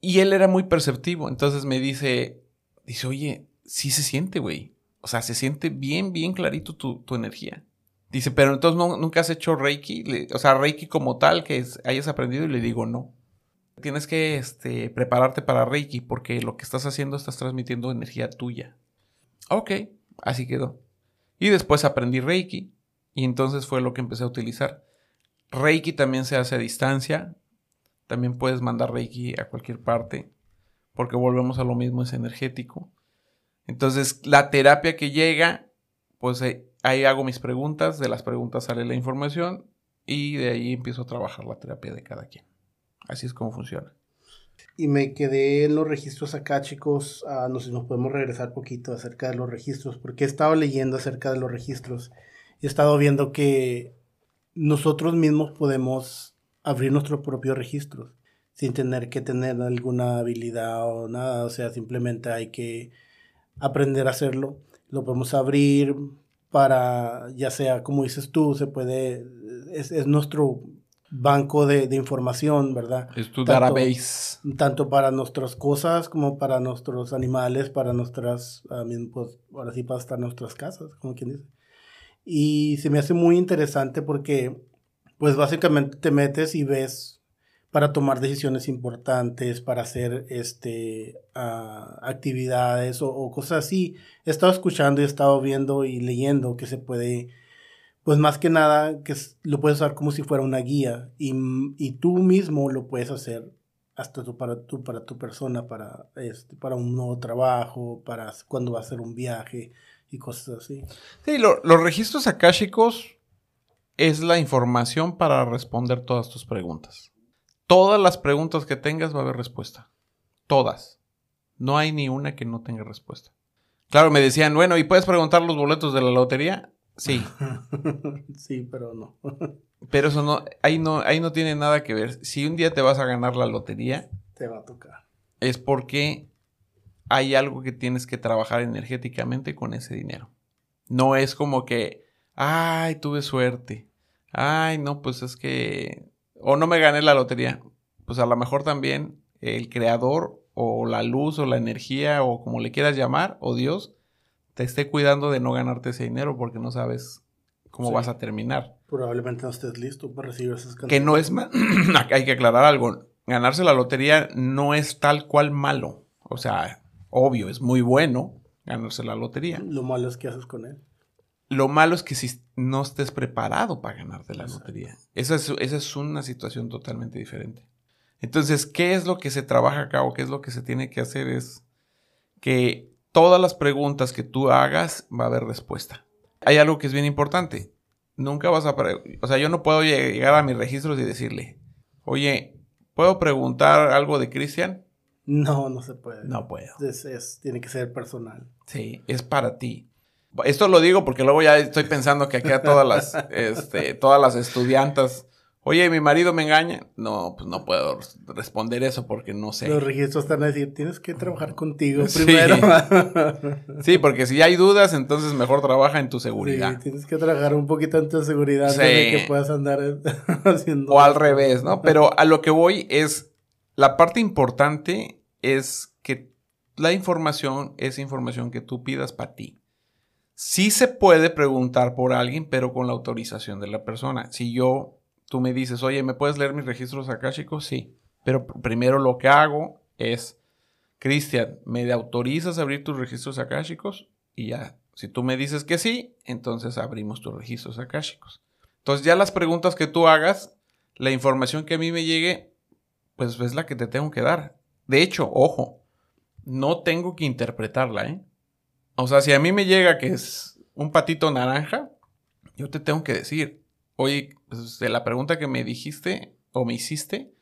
Y él era muy perceptivo. Entonces me dice, dice, oye, sí se siente, güey. O sea, se siente bien, bien clarito tu, energía. Dice, pero entonces nunca has hecho Reiki. o sea, Reiki como tal que hayas aprendido. Y le digo, no. Tienes que este, prepararte para Reiki porque lo que estás haciendo estás transmitiendo energía tuya. Ok, así quedó. Y después aprendí Reiki. Y entonces fue lo que empecé a utilizar. Reiki también se hace a distancia. También puedes mandar Reiki a cualquier parte. Porque volvemos a lo mismo, es energético. Entonces, la terapia que llega, pues eh, ahí hago mis preguntas. De las preguntas sale la información. Y de ahí empiezo a trabajar la terapia de cada quien. Así es como funciona. Y me quedé en los registros acá, chicos. Ah, no sé si nos podemos regresar poquito acerca de los registros, porque he estado leyendo acerca de los registros he estado viendo que nosotros mismos podemos abrir nuestros propios registros sin tener que tener alguna habilidad o nada, o sea, simplemente hay que aprender a hacerlo. Lo podemos abrir para, ya sea como dices tú, se puede, es, nuestro banco de, información, ¿verdad? Es tu database. Tanto para nuestras cosas como para nuestros animales, para nuestras, ah, pues, ahora sí para estar nuestras casas, como quien dice. Y se me hace muy interesante porque pues básicamente te metes y ves para tomar decisiones importantes, para hacer este, ah, actividades o, cosas así. He estado escuchando y he estado viendo y leyendo que se puede, pues más que nada, que lo puedes usar como si fuera una guía y, y tú mismo lo puedes hacer hasta tú, para, tú, para tu persona, para, este, para un nuevo trabajo, para cuando va a hacer un viaje y cosas así. Sí, los registros akáshicos es la información para responder todas tus preguntas. Todas las preguntas que tengas va a haber respuesta. Todas. No hay ni una que no tenga respuesta. Claro, me decían, bueno, ¿y puedes preguntar los boletos de la lotería? Sí. (laughs) sí, pero no. (laughs) pero eso no ahí, no, ahí no tiene nada que ver. Si un día te vas a ganar la lotería, te va a tocar. Es porque hay algo que tienes que trabajar energéticamente con ese dinero. No es como que, ay, tuve suerte. Ay, no, pues es que... O no me gané la lotería. Pues a lo mejor también el creador o la luz o la energía o como le quieras llamar o Dios te esté cuidando de no ganarte ese dinero porque no sabes cómo vas a terminar. Probablemente no estés listo para recibir esas cantidades. Que no es... (clears throat) Hay que aclarar algo. Ganarse la lotería no es tal cual malo. O sea, obvio, es muy bueno ganarse la lotería. Lo malo es que haces con él. Lo malo es que si no estés preparado para ganarte la lotería. Esa es, esa es una situación totalmente diferente. Entonces, ¿qué es lo que se trabaja acá o qué es lo que se tiene que hacer? Es que todas las preguntas que tú hagas va a haber respuesta. Hay algo que es bien importante. Nunca vas a... O sea, yo no puedo llegar a mis registros y decirle, oye, ¿puedo preguntar algo de Cristian? No, no se puede. No puedo. tiene que ser personal. Sí, es para ti. Esto lo digo porque luego ya estoy pensando que aquí a todas las, (laughs) este, todas las estudiantas, oye, mi marido me engaña. No, pues no puedo responder eso porque no sé. Los registros están a decir, tienes que trabajar contigo primero. (laughs) sí, porque si hay dudas, entonces mejor trabaja en tu seguridad. Sí, tienes que trabajar un poquito en tu seguridad sí. que puedas andar (laughs) haciendo. O al revés, ¿no? Pero a lo que voy es, la parte importante es que la información es información que tú pidas para ti. Sí se puede preguntar por alguien, pero con la autorización de la persona. Si yo, tú me dices, oye, ¿me puedes leer mis registros akáshicos? Sí. Pero primero lo que hago es, Cristian, ¿me autorizas a abrir tus registros akáshicos? Y ya, si tú me dices que sí, entonces abrimos tus registros akáshicos. Entonces ya las preguntas que tú hagas, la información que a mí me llegue, pues es la que te tengo que dar. De hecho, ojo, no tengo que interpretarla, ¿eh? O sea, si a mí me llega que es un patito naranja, yo te tengo que decir, oye, pues, de la pregunta que me dijiste o me hiciste,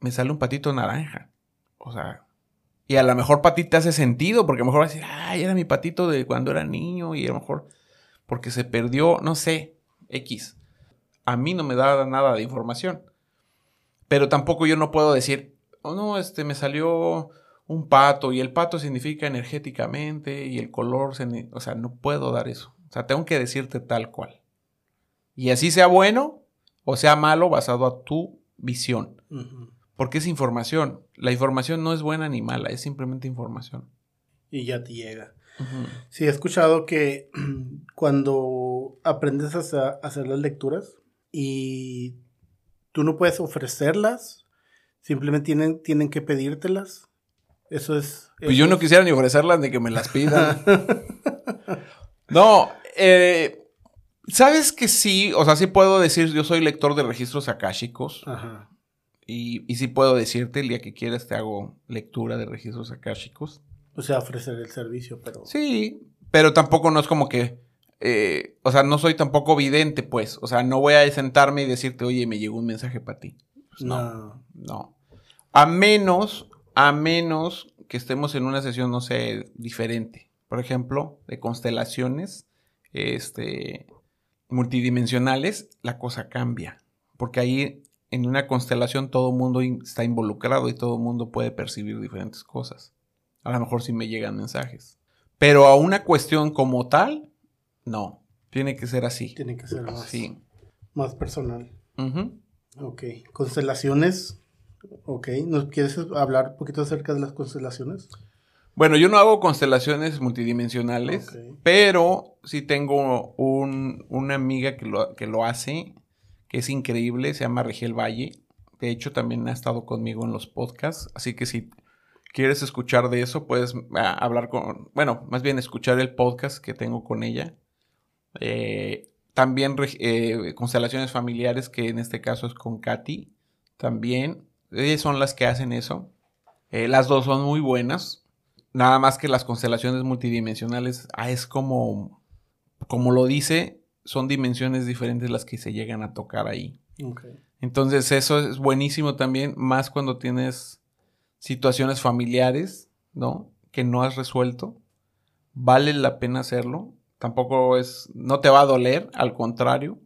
me sale un patito naranja. O sea, y a lo mejor para hace sentido, porque a lo mejor vas a decir, ay, era mi patito de cuando era niño y a lo mejor porque se perdió, no sé, X. A mí no me da nada de información. Pero tampoco yo no puedo decir, oh no, este me salió un pato y el pato significa energéticamente y el color, o sea, no puedo dar eso. O sea, tengo que decirte tal cual. Y así sea bueno o sea malo basado a tu visión. Porque es información. La información no es buena ni mala, es simplemente información. Y ya te llega. Sí, he escuchado que (clears throat) cuando aprendes a hacer las lecturas y tú no puedes ofrecerlas, simplemente tienen, tienen que pedírtelas eso es. Pues yo no quisiera ni ofrecerlas ni que me las pidan. (laughs) no, eh, sabes que sí, o sea, sí puedo decir, yo soy lector de registros akáshicos. Ajá. Y, y sí puedo decirte, el día que quieras te hago lectura de registros akáshicos. O sea, ofrecer el servicio, pero. Sí, pero tampoco no es como que. Eh, o sea, no soy tampoco vidente, pues. O sea, no voy a sentarme y decirte, oye, me llegó un mensaje para ti. Pues no, no. No. A menos a menos que estemos en una sesión, no sé, diferente. Por ejemplo, de constelaciones este, multidimensionales, la cosa cambia. Porque ahí en una constelación todo el mundo está involucrado y todo el mundo puede percibir diferentes cosas. A lo mejor sí me llegan mensajes. Pero a una cuestión como tal, no. Tiene que ser así. Tiene que ser más, más personal. Ok. Constelaciones Ok, ¿nos quieres hablar un poquito acerca de las constelaciones? Bueno, yo no hago constelaciones multidimensionales, pero sí tengo una amiga que lo, que lo hace, que es increíble, se llama Rigel Valle. De hecho, también ha estado conmigo en los podcasts, así que si quieres escuchar de eso, puedes ah, hablar con, bueno, más bien escuchar el podcast que tengo con ella. Eh, también eh, constelaciones familiares, que en este caso es con Katy. También, ellas son las que hacen eso. Eh, las dos son muy buenas. Nada más que las constelaciones multidimensionales ah, es como, como lo dice, son dimensiones diferentes las que se llegan a tocar ahí. Entonces eso es buenísimo también, más cuando tienes situaciones familiares, ¿no? Que no has resuelto. Vale la pena hacerlo. Tampoco es, no te va a doler, al contrario.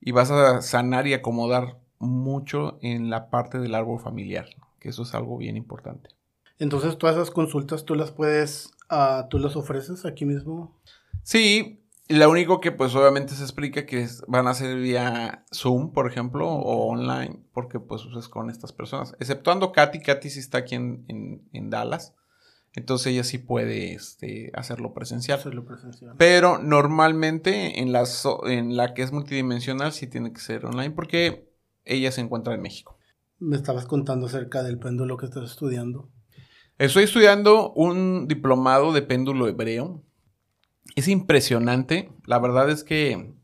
Y vas a sanar y acomodar mucho en la parte del árbol familiar, que eso es algo bien importante. Entonces, todas esas consultas tú las puedes, uh, tú las ofreces aquí mismo. Sí, lo único que pues obviamente se explica que van a ser vía Zoom, por ejemplo, o online, porque pues es con estas personas. Exceptuando Katy, Katy sí está aquí en, en, Dallas. Entonces ella sí puede este, hacerlo, presencial. hacerlo presencial. Pero normalmente en la, en la que es multidimensional sí tiene que ser online porque ella se encuentra en México. Me estabas contando acerca del péndulo que estás estudiando. Estoy estudiando un diplomado de péndulo hebreo. Es impresionante. La verdad es que,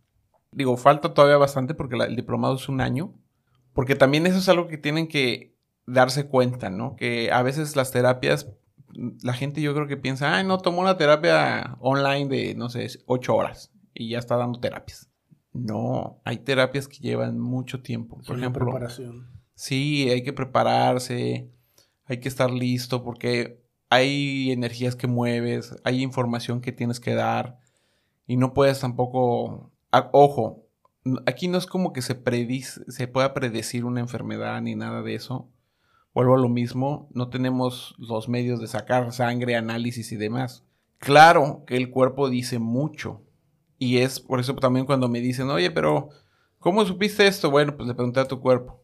digo, falta todavía bastante porque el diplomado es un año. Porque también eso es algo que tienen que darse cuenta, ¿no? Que a veces las terapias, la gente yo creo que piensa, ay, no, tomó una terapia online de, no sé, ocho horas y ya está dando terapias. No, hay terapias que llevan mucho tiempo. Por ejemplo, preparación. Sí, hay que prepararse hay que estar listo porque hay energías que mueves, hay información que tienes que dar y no puedes tampoco, ojo, aquí no es como que se predice, se pueda predecir una enfermedad ni nada de eso. Vuelvo a lo mismo, no tenemos los medios de sacar sangre, análisis y demás. Claro que el cuerpo dice mucho y es por eso también cuando me dicen, oye, pero ¿cómo supiste esto? Bueno, pues le pregunté a tu cuerpo.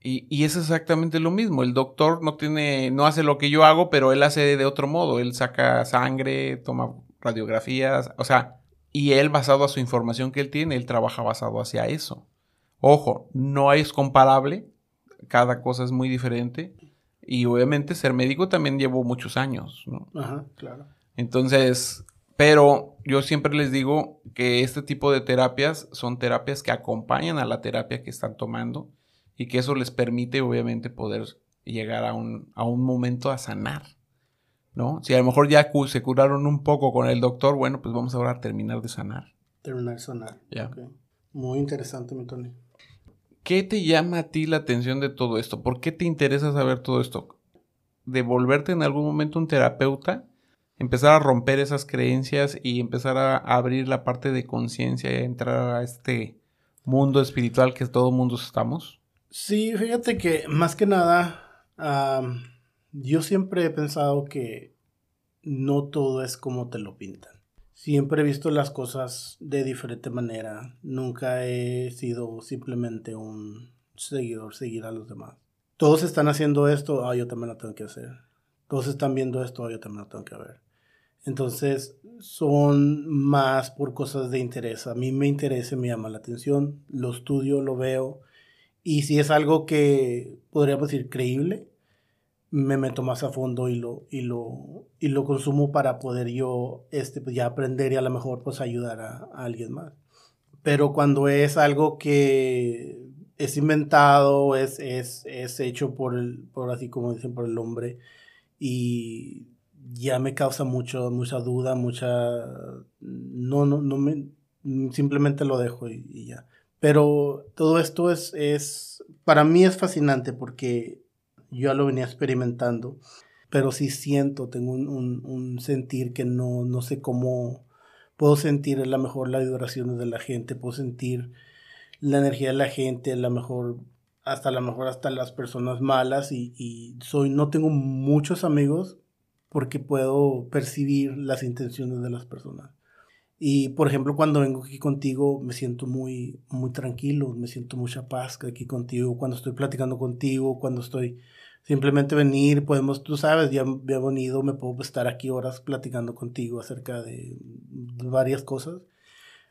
Y, es exactamente lo mismo. El doctor no tiene, no hace lo que yo hago, pero él hace de otro modo. Él saca sangre, toma radiografías, o sea, y él basado a su información que él tiene, él trabaja basado hacia eso. Ojo, no es comparable, cada cosa es muy diferente. Y obviamente ser médico también llevo muchos años, ¿no? Ajá, claro. Entonces, pero yo siempre les digo que este tipo de terapias son terapias que acompañan a la terapia que están tomando y que eso les permite obviamente poder llegar a un, a un momento a sanar, ¿no? Si a lo mejor ya se curaron un poco con el doctor, bueno, pues vamos ahora a terminar de sanar. Terminar de sanar. Ya. Muy interesante, mi Tony. ¿Qué te llama a ti la atención de todo esto? ¿Por qué te interesa saber todo esto? ¿De volverte en algún momento un terapeuta? Empezar a romper esas creencias y empezar a abrir la parte de conciencia y entrar a este mundo espiritual que todo mundo estamos? Sí, fíjate que más que nada, yo siempre he pensado que no todo es como te lo pintan. Siempre he visto las cosas de diferente manera. Nunca he sido simplemente un seguidor, seguir a los demás. Todos están haciendo esto, ah, yo también lo tengo que hacer. Todos están viendo esto, ah, yo también lo tengo que ver. Entonces, son más por cosas de interés. A mí me interesa, me llama la atención, lo estudio, lo veo y si es algo que podríamos decir creíble, me meto más a fondo y lo, y lo, y lo consumo para poder yo este, pues ya aprender y a lo mejor pues ayudar a, alguien más. Pero cuando es algo que es inventado, es, es, es hecho por, el, por así como dicen, por el hombre, y ya me causa mucho, mucha duda, mucha... No, no, no me... Simplemente lo dejo y ya. Pero todo esto es, es, para mí es fascinante porque yo lo venía experimentando, pero sí siento, tengo un, un, sentir que no, no sé cómo puedo sentir a lo mejor las vibraciones de la gente, puedo sentir la energía de la gente, a lo mejor hasta a lo mejor hasta las personas malas y, y soy, no tengo muchos amigos porque puedo percibir las intenciones de las personas. Y por ejemplo, cuando vengo aquí contigo, me siento muy, muy tranquilo, me siento mucha paz aquí contigo. Cuando estoy platicando contigo, cuando estoy simplemente venir, podemos, tú sabes, ya, he venido, me puedo estar aquí horas platicando contigo acerca de varias cosas.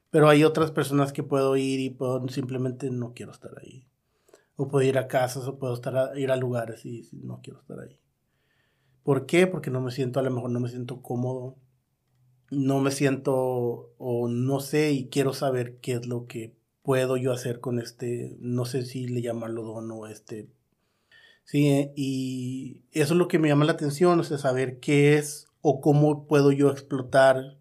Pero hay otras personas que puedo ir y puedo simplemente no quiero estar ahí. O puedo ir a casas o puedo estar ir a lugares y no quiero estar ahí. ¿Por qué? Porque no me siento, a lo mejor no me siento cómodo. No me siento o no sé y quiero saber qué es lo que puedo yo hacer con este, no sé si le llamarlo don o este. Sí, y eso es lo que me llama la atención, o sea, saber qué es o cómo puedo yo explotar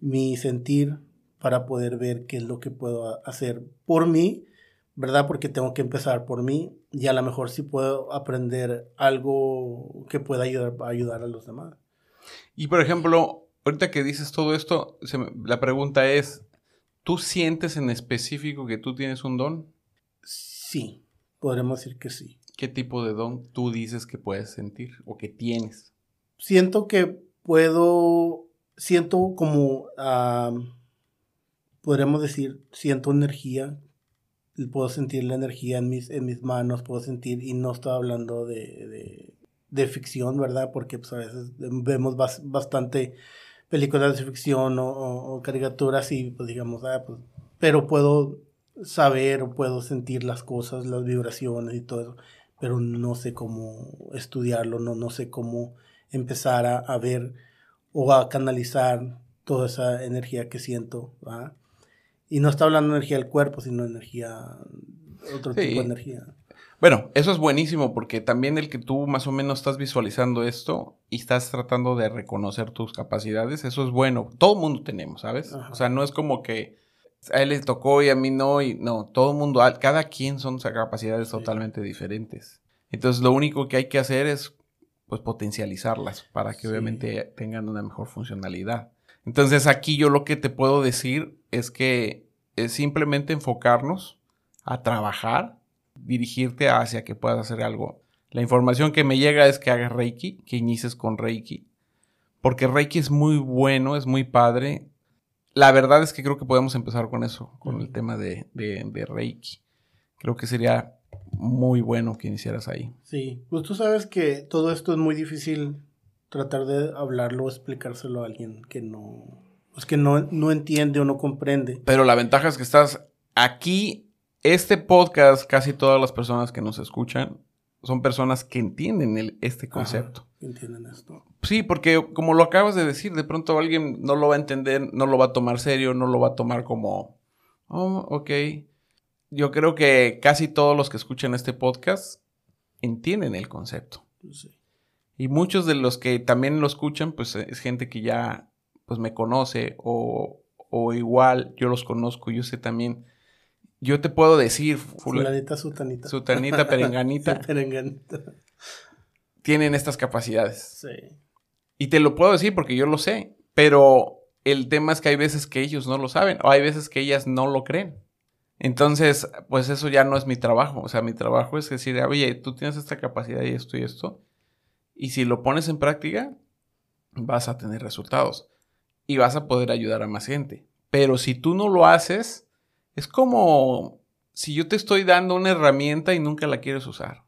mi sentir para poder ver qué es lo que puedo hacer por mí, ¿verdad? Porque tengo que empezar por mí y a lo mejor sí puedo aprender algo que pueda ayudar, ayudar a los demás. Y por ejemplo, ahorita que dices todo esto, la pregunta es, ¿tú sientes en específico que tú tienes un don? Sí, podremos decir que sí. ¿Qué tipo de don tú dices que puedes sentir o que tienes? Siento que puedo, siento como podríamos decir, siento energía, puedo sentir la energía en mis, en mis manos, puedo sentir, y no estoy hablando de, de, ficción, ¿verdad? Porque pues, a veces vemos bastante películas de ficción o, caricaturas y pues digamos, ah, pues, pero puedo saber o puedo sentir las cosas, las vibraciones y todo eso, pero no sé cómo estudiarlo, no, no sé cómo empezar a, a ver o a canalizar toda esa energía que siento, ¿verdad? Y no está hablando de energía del cuerpo, sino energía, otro tipo de energía. Bueno, eso es buenísimo porque también el que tú más o menos estás visualizando esto y estás tratando de reconocer tus capacidades, eso es bueno. Todo mundo tenemos, ¿sabes? O sea, no es como que a él le tocó y a mí no, y no, todo mundo, cada quien son capacidades totalmente diferentes. Entonces, lo único que hay que hacer es, pues, potencializarlas para que obviamente tengan una mejor funcionalidad. Entonces aquí yo lo que te puedo decir es que es simplemente enfocarnos a trabajar, dirigirte hacia que puedas hacer algo. La información que me llega es que hagas Reiki, que inicies con Reiki, porque Reiki es muy bueno, es muy padre. La verdad es que creo que podemos empezar con eso, con el tema de, de Reiki. Creo que sería muy bueno que iniciaras ahí. Sí, pues tú sabes que todo esto es muy difícil tratar de hablarlo o explicárselo a alguien que no, pues que no, no entiende o no comprende. Pero la ventaja es que estás aquí, este podcast, casi todas las personas que nos escuchan son personas que entienden el, este concepto. entienden esto. Sí, porque como lo acabas de decir, de pronto alguien no lo va a entender, no lo va a tomar serio, no lo va a tomar como, oh, ok. Yo creo que casi todos los que escuchan este podcast entienden el concepto. Sí. Y muchos de los que también lo escuchan, pues es gente que ya pues me conoce o, o igual yo los conozco, yo sé también. Yo te puedo decir, fulanita, sutanita. Sutanita, (laughs) perenganita. perenganita. Tienen estas capacidades. Sí. Y te lo puedo decir porque yo lo sé, pero el tema es que hay veces que ellos no lo saben o hay veces que ellas no lo creen. Entonces, pues eso ya no es mi trabajo. O sea, mi trabajo es decir, oye, tú tienes esta capacidad y esto y esto. Y si lo pones en práctica, vas a tener resultados y vas a poder ayudar a más gente. Pero si tú no lo haces, es como si yo te estoy dando una herramienta y nunca la quieres usar.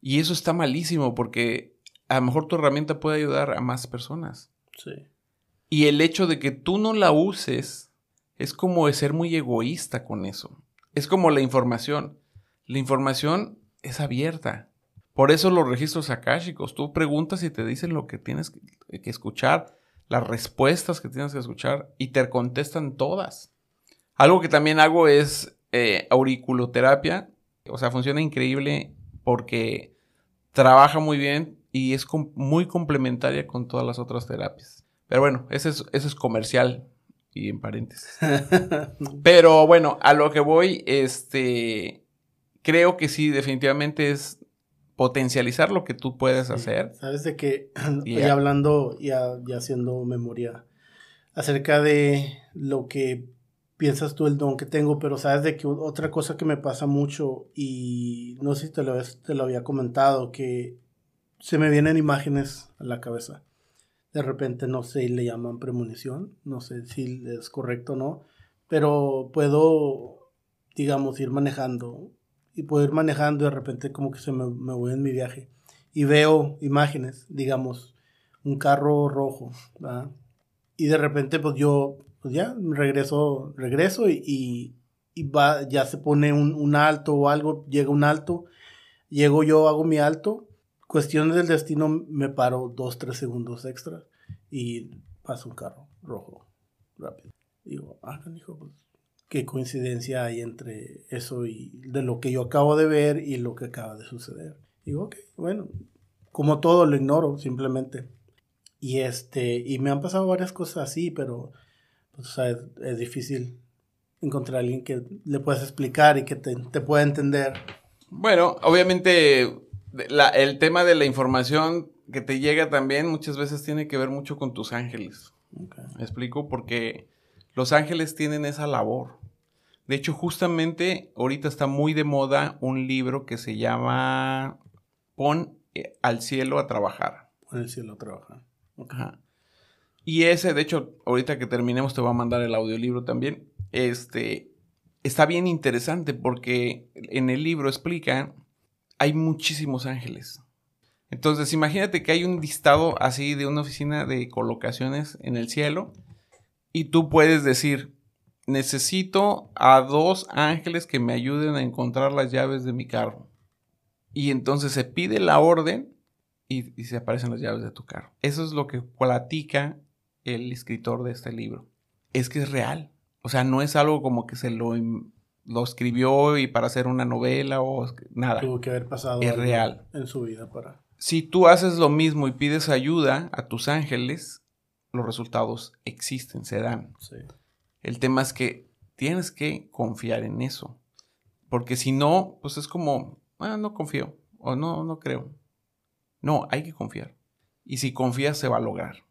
Y eso está malísimo porque a lo mejor tu herramienta puede ayudar a más personas. Sí. Y el hecho de que tú no la uses es como ser muy egoísta con eso. Es como la información. La información es abierta. Por eso los registros akáshicos, tú preguntas y te dicen lo que tienes que escuchar, las respuestas que tienes que escuchar y te contestan todas. Algo que también hago es eh, auriculoterapia, o sea, funciona increíble porque trabaja muy bien y es muy complementaria con todas las otras terapias. Pero bueno, ese es, es comercial y en paréntesis. (laughs) Pero bueno, a lo que voy, este, creo que sí, definitivamente es potencializar lo que tú puedes hacer. Sabes de que, (clears throat) ya hablando, ya, ya haciendo memoria acerca de lo que piensas tú el don que tengo, pero sabes de que otra cosa que me pasa mucho y no sé si te lo, te lo había comentado, que se me vienen imágenes a la cabeza. De repente, no sé, le llaman premonición, no sé si es correcto o no, pero puedo, digamos, ir manejando y puedo ir manejando y de repente como que se me, voy en mi viaje y veo imágenes, digamos, un carro rojo, y de repente pues yo pues ya, regreso, regreso y, y, va, ya se pone un, un, alto o algo, llega un alto, llego yo, hago mi alto, cuestiones del destino, me paro dos, tres segundos extra y pasa un carro rojo, rápido. Digo, ah, hijo, pues, qué coincidencia hay entre eso y de lo que yo acabo de ver y lo que acaba de suceder. Digo, ok, bueno, como todo lo ignoro, simplemente. Y este, y me han pasado varias cosas así, pero pues, o es, difícil encontrar a alguien que le puedas explicar y que te, pueda entender. Bueno, obviamente el tema de la información que te llega también muchas veces tiene que ver mucho con tus ángeles. ¿Me explico? Porque los ángeles tienen esa labor. De hecho, justamente ahorita está muy de moda un libro que se llama Pon eh, al cielo a trabajar. Pon al cielo a trabajar. Y ese, de hecho, ahorita que terminemos te voy a mandar el audiolibro también. Este está bien interesante porque en el libro explica hay muchísimos ángeles. Entonces, imagínate que hay un listado así de una oficina de colocaciones en el cielo y tú puedes decir, necesito a dos ángeles que me ayuden a encontrar las llaves de mi carro. Y entonces se pide la orden y, se aparecen las llaves de tu carro. Eso es lo que platica el escritor de este libro. Es que es real. O sea, no es algo como que se lo, lo escribió y para hacer una novela o nada. Tuvo que haber pasado es real. en su vida para... Si tú haces lo mismo y pides ayuda a tus ángeles, los resultados existen, se dan. El tema es que tienes que confiar en eso. Porque si no, pues es como, ah, no confío o no, no creo. No, hay que confiar. Y si confías, se va a lograr.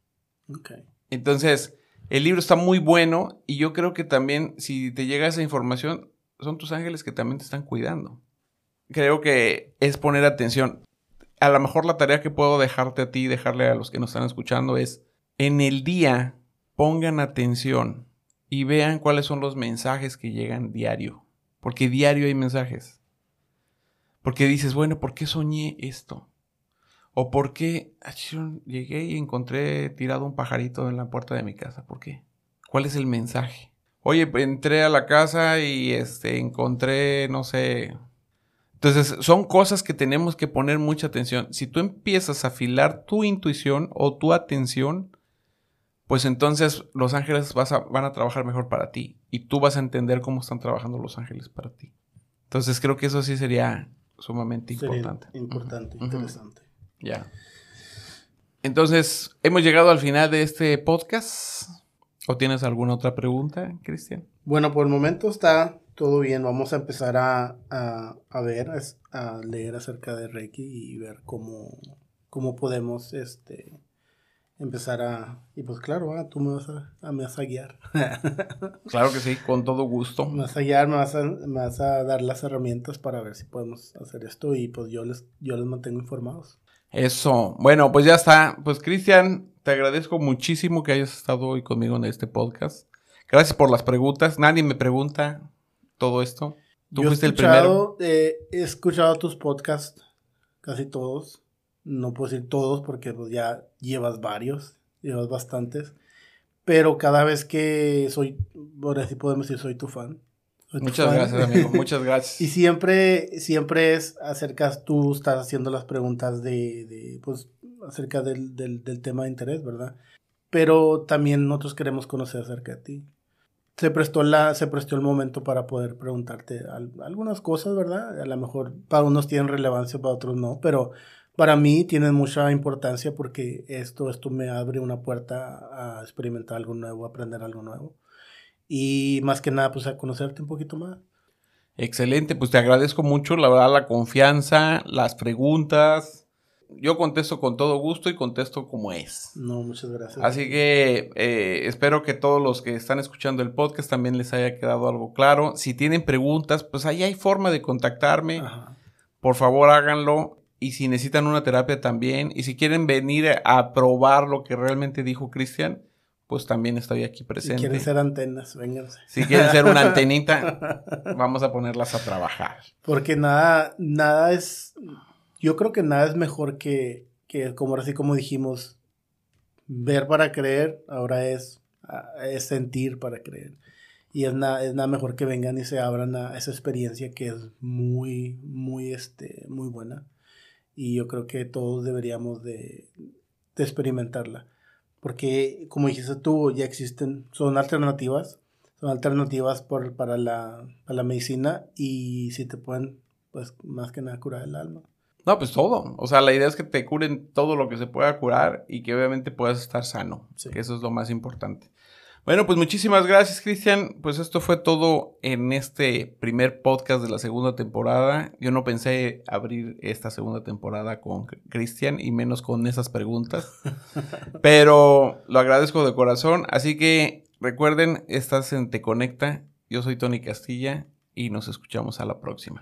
Entonces, el libro está muy bueno y yo creo que también si te llega esa información, son tus ángeles que también te están cuidando. Creo que es poner atención. A lo mejor la tarea que puedo dejarte a ti y dejarle a los que nos están escuchando es, en el día, pongan atención y vean cuáles son los mensajes que llegan diario. Porque diario hay mensajes. Porque dices, bueno, ¿por qué soñé esto? ¿O por qué llegué y encontré tirado un pajarito en la puerta de mi casa? ¿Por qué? ¿Cuál es el mensaje? Oye, entré a la casa y este, encontré, no sé. Entonces, son cosas que tenemos que poner mucha atención. Si tú empiezas a afilar tu intuición o tu atención, pues entonces los ángeles van a trabajar mejor para ti y tú vas a entender cómo están trabajando los ángeles para ti. Entonces, creo que eso sí sería sumamente importante. Importante, interesante. Ya. Entonces, hemos llegado al final de este podcast. ¿O tienes alguna otra pregunta, Cristian? Bueno, por el momento está todo bien. Vamos a empezar a, a, ver, a leer acerca de Reiki y ver cómo, cómo podemos este, empezar a... Y pues claro, ah, tú me vas a, me vas a guiar. (laughs) claro que sí, con todo gusto. Me vas a guiar, me vas a, me vas a dar las herramientas para ver si podemos hacer esto y pues yo les, yo les mantengo informados. Eso. Bueno, pues ya está. Pues Cristian, te agradezco muchísimo que hayas estado hoy conmigo en este podcast. Gracias por las preguntas. Nadie me pregunta todo esto. Tú fuiste el primero. Eh, he escuchado tus podcasts, casi todos. No puedo decir todos porque pues, ya llevas varios, llevas bastantes. Pero cada vez que soy, por así podemos decir, soy tu fan. Muchas gracias, amigo. (laughs) Muchas gracias. y siempre, siempre es acerca, tú estás haciendo las preguntas de, de pues, acerca del, del, del, tema de interés, ¿verdad? Pero también nosotros queremos conocer acerca de ti. Se prestó, la, se prestó el momento para poder preguntarte algunas cosas, ¿verdad? A lo mejor para unos tienen relevancia, para otros no, pero para mí tienen mucha importancia porque esto, esto me abre una puerta a experimentar algo nuevo, a aprender algo nuevo y más que nada, pues a conocerte un poquito más. Excelente, pues te agradezco mucho, la verdad, la confianza, las preguntas. Yo contesto con todo gusto y contesto como es. No, muchas gracias. Así que eh, espero que todos los que están escuchando el podcast también les haya quedado algo claro. Si tienen preguntas, pues ahí hay forma de contactarme. Por favor, háganlo. Y si necesitan una terapia también. Y si quieren venir a probar lo que realmente dijo Cristian, pues también estoy aquí presente. Si quieren ser antenas, vénganse. Si quieren ser una antenita, (laughs) vamos a ponerlas a trabajar. Porque nada, nada es, yo creo que nada es mejor que, que como así como dijimos, ver para creer, ahora es es sentir para creer. Y es nada, es nada mejor que vengan y se abran a esa experiencia que es muy, muy, este, muy buena. Y yo creo que todos deberíamos de, de experimentarla. Porque, como dijiste tú, ya existen, son alternativas, son alternativas por, para, la, para la medicina y si te pueden, pues, más que nada curar el alma. No, pues todo. O sea, la idea es que te curen todo lo que se pueda curar y que obviamente puedas estar sano. Que eso es lo más importante. Bueno, pues muchísimas gracias, Cristian. Pues esto fue todo en este primer podcast de la segunda temporada. Yo no pensé abrir esta segunda temporada con Cristian y menos con esas preguntas. (laughs) pero lo agradezco de corazón. Así que recuerden, estás en Te Conecta. Yo soy Tony Castilla y nos escuchamos a la próxima.